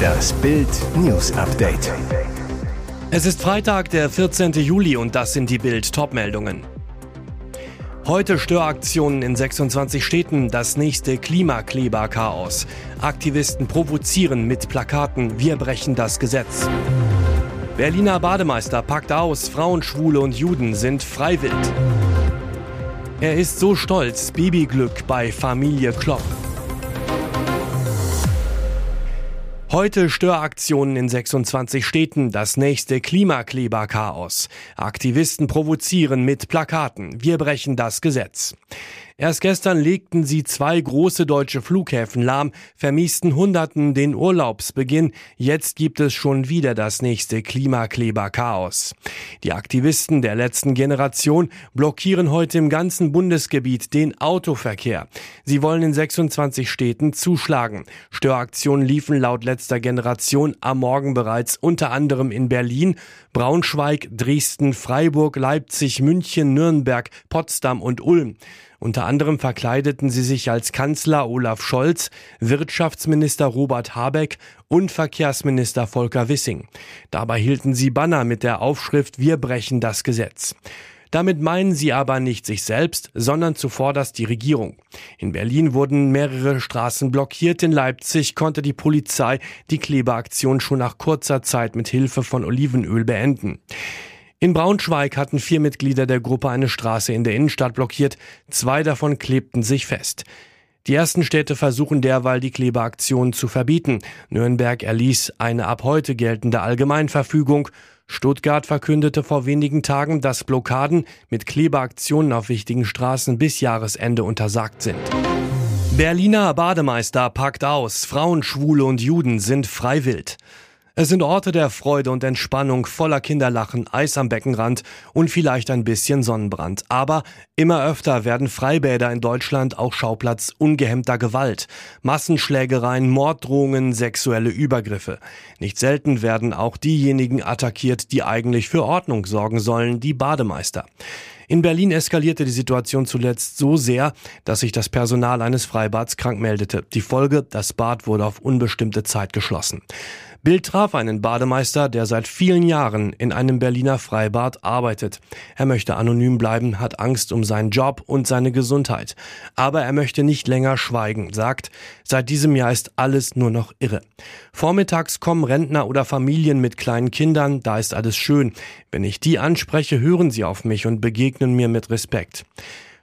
Das Bild News Update. Es ist Freitag, der 14. Juli und das sind die Bild Topmeldungen. Heute Störaktionen in 26 Städten, das nächste Klimakleber-Chaos. Aktivisten provozieren mit Plakaten, wir brechen das Gesetz. Berliner Bademeister packt aus, Frauen, Schwule und Juden sind freiwillig. Er ist so stolz, Babyglück bei Familie Klopp. Heute Störaktionen in 26 Städten, das nächste Klimakleber-Chaos. Aktivisten provozieren mit Plakaten. Wir brechen das Gesetz. Erst gestern legten sie zwei große deutsche Flughäfen lahm, vermiesten Hunderten den Urlaubsbeginn. Jetzt gibt es schon wieder das nächste Klimakleber-Chaos. Die Aktivisten der letzten Generation blockieren heute im ganzen Bundesgebiet den Autoverkehr. Sie wollen in 26 Städten zuschlagen. Störaktionen liefen laut letzter Generation am Morgen bereits unter anderem in Berlin, Braunschweig, Dresden, Freiburg, Leipzig, München, Nürnberg, Potsdam und Ulm. Unter anderem verkleideten sie sich als Kanzler Olaf Scholz, Wirtschaftsminister Robert Habeck und Verkehrsminister Volker Wissing. Dabei hielten sie Banner mit der Aufschrift Wir brechen das Gesetz. Damit meinen sie aber nicht sich selbst, sondern zuvorderst die Regierung. In Berlin wurden mehrere Straßen blockiert, in Leipzig konnte die Polizei die Klebeaktion schon nach kurzer Zeit mit Hilfe von Olivenöl beenden. In Braunschweig hatten vier Mitglieder der Gruppe eine Straße in der Innenstadt blockiert, zwei davon klebten sich fest. Die ersten Städte versuchen derweil die Klebeaktion zu verbieten. Nürnberg erließ eine ab heute geltende Allgemeinverfügung. Stuttgart verkündete vor wenigen Tagen, dass Blockaden mit Klebeaktionen auf wichtigen Straßen bis Jahresende untersagt sind. Berliner Bademeister packt aus. Frauen, Schwule und Juden sind freiwillig. Es sind Orte der Freude und Entspannung, voller Kinderlachen, Eis am Beckenrand und vielleicht ein bisschen Sonnenbrand. Aber immer öfter werden Freibäder in Deutschland auch Schauplatz ungehemmter Gewalt. Massenschlägereien, Morddrohungen, sexuelle Übergriffe. Nicht selten werden auch diejenigen attackiert, die eigentlich für Ordnung sorgen sollen, die Bademeister. In Berlin eskalierte die Situation zuletzt so sehr, dass sich das Personal eines Freibads krank meldete. Die Folge, das Bad wurde auf unbestimmte Zeit geschlossen. Bild traf einen Bademeister, der seit vielen Jahren in einem Berliner Freibad arbeitet. Er möchte anonym bleiben, hat Angst um seinen Job und seine Gesundheit. Aber er möchte nicht länger schweigen, sagt, seit diesem Jahr ist alles nur noch irre. Vormittags kommen Rentner oder Familien mit kleinen Kindern, da ist alles schön. Wenn ich die anspreche, hören sie auf mich und begegnen mir mit Respekt.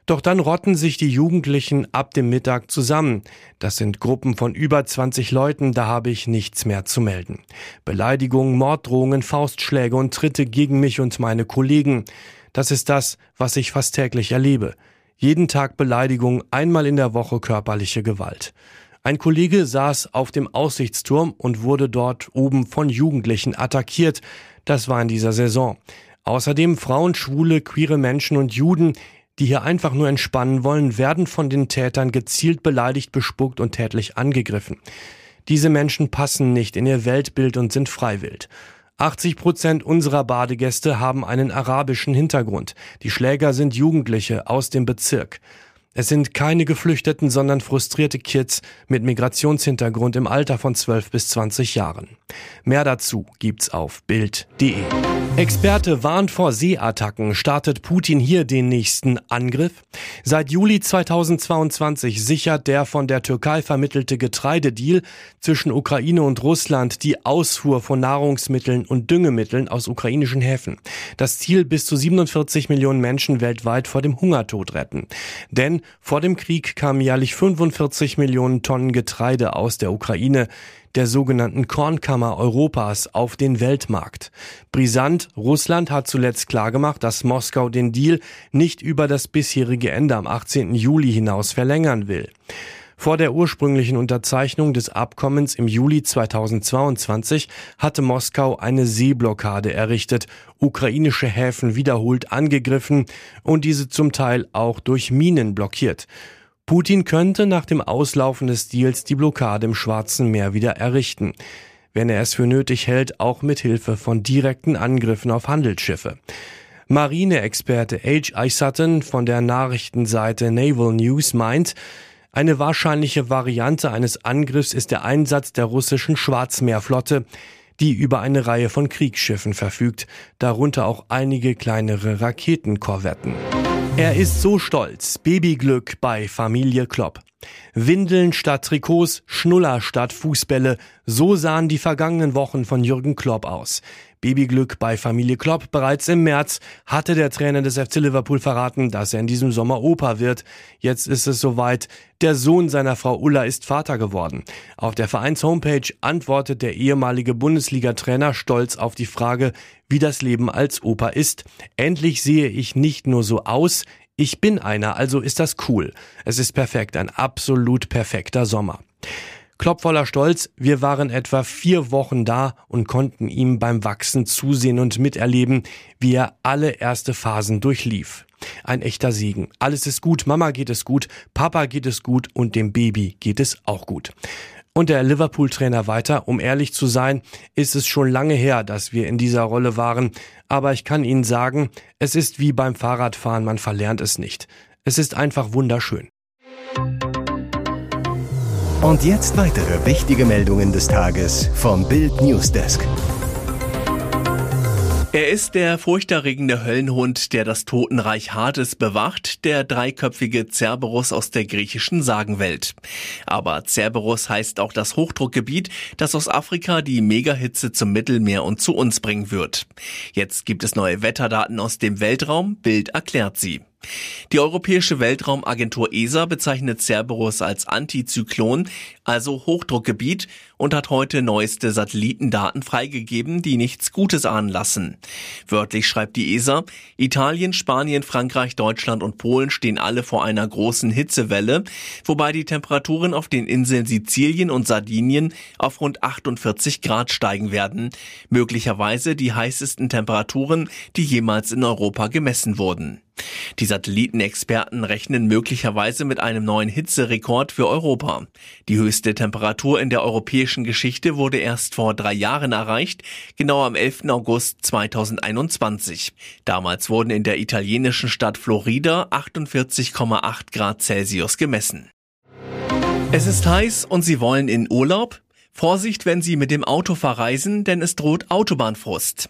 Doch dann rotten sich die Jugendlichen ab dem Mittag zusammen. Das sind Gruppen von über 20 Leuten, da habe ich nichts mehr zu melden. Beleidigungen, Morddrohungen, Faustschläge und Tritte gegen mich und meine Kollegen. Das ist das, was ich fast täglich erlebe. Jeden Tag Beleidigung, einmal in der Woche körperliche Gewalt. Ein Kollege saß auf dem Aussichtsturm und wurde dort oben von Jugendlichen attackiert. Das war in dieser Saison. Außerdem Frauen, Schwule, queere Menschen und Juden, die hier einfach nur entspannen wollen, werden von den Tätern gezielt beleidigt, bespuckt und tätlich angegriffen. Diese Menschen passen nicht in ihr Weltbild und sind freiwillig. 80 Prozent unserer Badegäste haben einen arabischen Hintergrund. Die Schläger sind Jugendliche aus dem Bezirk. Es sind keine Geflüchteten, sondern frustrierte Kids mit Migrationshintergrund im Alter von 12 bis 20 Jahren. Mehr dazu gibt's auf Bild.de. Experte warnt vor Seeattacken. Startet Putin hier den nächsten Angriff? Seit Juli 2022 sichert der von der Türkei vermittelte Getreidedeal zwischen Ukraine und Russland die Ausfuhr von Nahrungsmitteln und Düngemitteln aus ukrainischen Häfen. Das Ziel bis zu 47 Millionen Menschen weltweit vor dem Hungertod retten. Denn vor dem Krieg kamen jährlich 45 Millionen Tonnen Getreide aus der Ukraine der sogenannten Kornkammer Europas auf den Weltmarkt. Brisant, Russland hat zuletzt klargemacht, dass Moskau den Deal nicht über das bisherige Ende am 18. Juli hinaus verlängern will. Vor der ursprünglichen Unterzeichnung des Abkommens im Juli 2022 hatte Moskau eine Seeblockade errichtet, ukrainische Häfen wiederholt angegriffen und diese zum Teil auch durch Minen blockiert. Putin könnte nach dem Auslaufen des Deals die Blockade im Schwarzen Meer wieder errichten, wenn er es für nötig hält, auch mit Hilfe von direkten Angriffen auf Handelsschiffe. Marineexperte H. I. Sutton von der Nachrichtenseite Naval News meint, Eine wahrscheinliche Variante eines Angriffs ist der Einsatz der russischen Schwarzmeerflotte, die über eine Reihe von Kriegsschiffen verfügt, darunter auch einige kleinere Raketenkorvetten. Er ist so stolz. Babyglück bei Familie Klopp. Windeln statt Trikots, Schnuller statt Fußbälle. So sahen die vergangenen Wochen von Jürgen Klopp aus. Babyglück bei Familie Klopp. Bereits im März hatte der Trainer des FC Liverpool verraten, dass er in diesem Sommer Opa wird. Jetzt ist es soweit. Der Sohn seiner Frau Ulla ist Vater geworden. Auf der Vereins-Homepage antwortet der ehemalige Bundesliga-Trainer stolz auf die Frage, wie das Leben als Opa ist. Endlich sehe ich nicht nur so aus, ich bin einer, also ist das cool. Es ist perfekt, ein absolut perfekter Sommer. Klopp voller Stolz, wir waren etwa vier Wochen da und konnten ihm beim Wachsen zusehen und miterleben, wie er alle erste Phasen durchlief. Ein echter Segen. Alles ist gut, Mama geht es gut, Papa geht es gut und dem Baby geht es auch gut. Und der Liverpool-Trainer weiter, um ehrlich zu sein, ist es schon lange her, dass wir in dieser Rolle waren, aber ich kann Ihnen sagen, es ist wie beim Fahrradfahren, man verlernt es nicht. Es ist einfach wunderschön. Und jetzt weitere wichtige Meldungen des Tages vom Bild Newsdesk. Er ist der furchterregende Höllenhund, der das Totenreich Hades bewacht, der dreiköpfige Cerberus aus der griechischen Sagenwelt. Aber Cerberus heißt auch das Hochdruckgebiet, das aus Afrika die Megahitze zum Mittelmeer und zu uns bringen wird. Jetzt gibt es neue Wetterdaten aus dem Weltraum, Bild erklärt sie. Die Europäische Weltraumagentur ESA bezeichnet Cerberus als Antizyklon, also Hochdruckgebiet, und hat heute neueste Satellitendaten freigegeben, die nichts Gutes ahnen lassen. Wörtlich schreibt die ESA, Italien, Spanien, Frankreich, Deutschland und Polen stehen alle vor einer großen Hitzewelle, wobei die Temperaturen auf den Inseln Sizilien und Sardinien auf rund 48 Grad steigen werden, möglicherweise die heißesten Temperaturen, die jemals in Europa gemessen wurden. Die Satellitenexperten rechnen möglicherweise mit einem neuen Hitzerekord für Europa. Die höchste Temperatur in der europäischen Geschichte wurde erst vor drei Jahren erreicht, genau am 11. August 2021. Damals wurden in der italienischen Stadt Florida 48,8 Grad Celsius gemessen. Es ist heiß und Sie wollen in Urlaub? Vorsicht, wenn Sie mit dem Auto verreisen, denn es droht Autobahnfrust.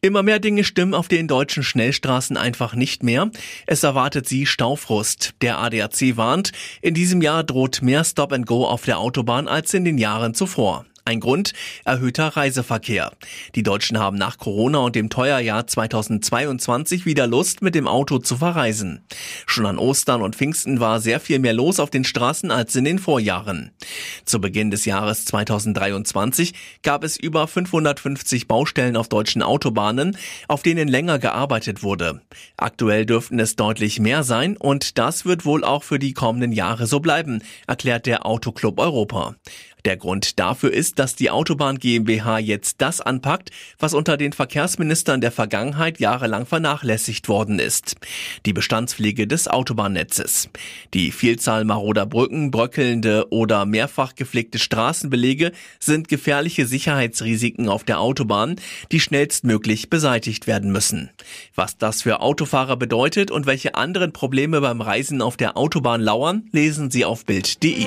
Immer mehr Dinge stimmen auf den deutschen Schnellstraßen einfach nicht mehr. Es erwartet Sie Staufrust. Der ADAC warnt, in diesem Jahr droht mehr Stop and Go auf der Autobahn als in den Jahren zuvor. Ein Grund? Erhöhter Reiseverkehr. Die Deutschen haben nach Corona und dem Teuerjahr 2022 wieder Lust, mit dem Auto zu verreisen. Schon an Ostern und Pfingsten war sehr viel mehr los auf den Straßen als in den Vorjahren. Zu Beginn des Jahres 2023 gab es über 550 Baustellen auf deutschen Autobahnen, auf denen länger gearbeitet wurde. Aktuell dürften es deutlich mehr sein und das wird wohl auch für die kommenden Jahre so bleiben, erklärt der Autoclub Europa. Der Grund dafür ist, dass die Autobahn GmbH jetzt das anpackt, was unter den Verkehrsministern der Vergangenheit jahrelang vernachlässigt worden ist. Die Bestandspflege des Autobahnnetzes. Die Vielzahl maroder Brücken, bröckelnde oder mehrfach gepflegte Straßenbelege sind gefährliche Sicherheitsrisiken auf der Autobahn, die schnellstmöglich beseitigt werden müssen. Was das für Autofahrer bedeutet und welche anderen Probleme beim Reisen auf der Autobahn lauern, lesen Sie auf Bild.de.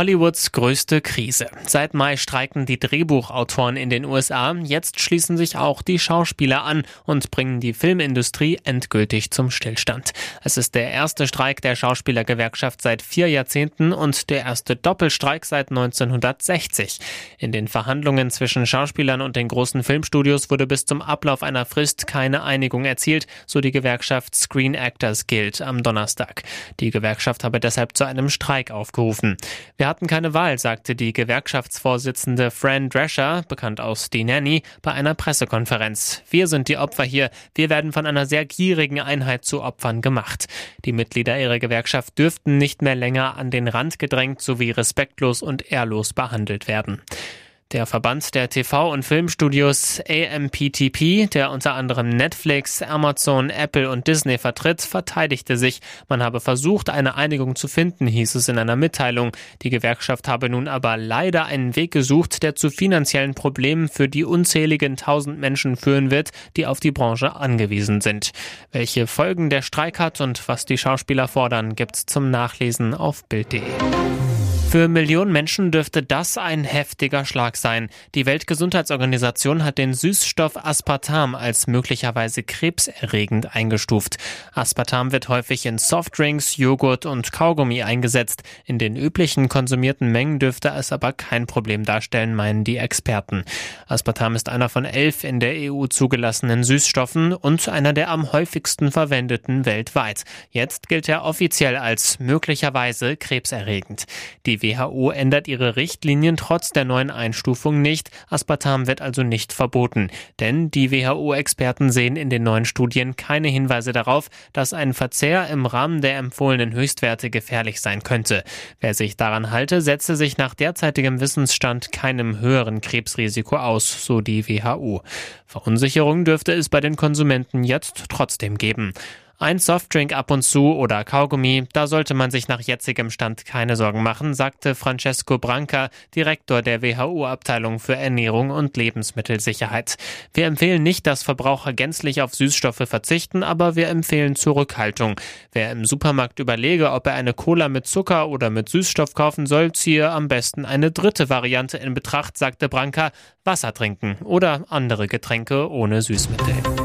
Hollywoods größte Krise. Seit Mai streiken die Drehbuchautoren in den USA. Jetzt schließen sich auch die Schauspieler an und bringen die Filmindustrie endgültig zum Stillstand. Es ist der erste Streik der Schauspielergewerkschaft seit vier Jahrzehnten und der erste Doppelstreik seit 1960. In den Verhandlungen zwischen Schauspielern und den großen Filmstudios wurde bis zum Ablauf einer Frist keine Einigung erzielt, so die Gewerkschaft Screen Actors Guild am Donnerstag. Die Gewerkschaft habe deshalb zu einem Streik aufgerufen. Wir hatten keine Wahl, sagte die Gewerkschaftsvorsitzende Fran Drescher, bekannt aus Die Nanny, bei einer Pressekonferenz. Wir sind die Opfer hier. Wir werden von einer sehr gierigen Einheit zu Opfern gemacht. Die Mitglieder ihrer Gewerkschaft dürften nicht mehr länger an den Rand gedrängt sowie respektlos und ehrlos behandelt werden. Der Verband der TV- und Filmstudios AMPTP, der unter anderem Netflix, Amazon, Apple und Disney vertritt, verteidigte sich. Man habe versucht, eine Einigung zu finden, hieß es in einer Mitteilung. Die Gewerkschaft habe nun aber leider einen Weg gesucht, der zu finanziellen Problemen für die unzähligen tausend Menschen führen wird, die auf die Branche angewiesen sind. Welche Folgen der Streik hat und was die Schauspieler fordern, gibt's zum Nachlesen auf Bild.de. Für Millionen Menschen dürfte das ein heftiger Schlag sein. Die Weltgesundheitsorganisation hat den Süßstoff Aspartam als möglicherweise krebserregend eingestuft. Aspartam wird häufig in Softdrinks, Joghurt und Kaugummi eingesetzt. In den üblichen konsumierten Mengen dürfte es aber kein Problem darstellen, meinen die Experten. Aspartam ist einer von elf in der EU zugelassenen Süßstoffen und einer der am häufigsten verwendeten weltweit. Jetzt gilt er offiziell als möglicherweise krebserregend. Die die WHO ändert ihre Richtlinien trotz der neuen Einstufung nicht. Aspartam wird also nicht verboten. Denn die WHO-Experten sehen in den neuen Studien keine Hinweise darauf, dass ein Verzehr im Rahmen der empfohlenen Höchstwerte gefährlich sein könnte. Wer sich daran halte, setze sich nach derzeitigem Wissensstand keinem höheren Krebsrisiko aus, so die WHO. Verunsicherung dürfte es bei den Konsumenten jetzt trotzdem geben. Ein Softdrink ab und zu oder Kaugummi, da sollte man sich nach jetzigem Stand keine Sorgen machen, sagte Francesco Branca, Direktor der WHO-Abteilung für Ernährung und Lebensmittelsicherheit. Wir empfehlen nicht, dass Verbraucher gänzlich auf Süßstoffe verzichten, aber wir empfehlen Zurückhaltung. Wer im Supermarkt überlege, ob er eine Cola mit Zucker oder mit Süßstoff kaufen soll, ziehe am besten eine dritte Variante in Betracht, sagte Branca, Wasser trinken oder andere Getränke ohne Süßmittel.